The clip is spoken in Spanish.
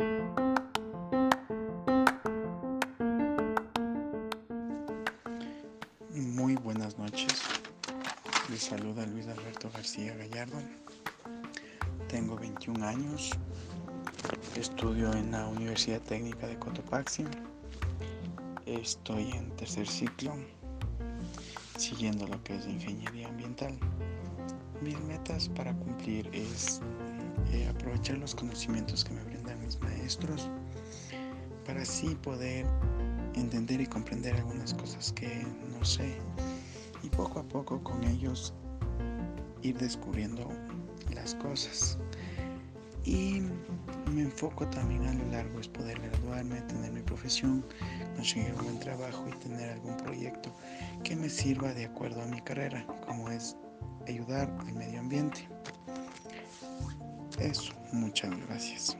Muy buenas noches. Les saluda Luis Alberto García Gallardo. Tengo 21 años. Estudio en la Universidad Técnica de Cotopaxi. Estoy en tercer ciclo, siguiendo lo que es ingeniería ambiental. Mis metas para cumplir es eh, aprovechar los conocimientos que me brindan maestros para así poder entender y comprender algunas cosas que no sé y poco a poco con ellos ir descubriendo las cosas. Y me enfoco también a lo largo es poder graduarme, tener mi profesión, conseguir un buen trabajo y tener algún proyecto que me sirva de acuerdo a mi carrera, como es ayudar al medio ambiente. Eso, muchas gracias.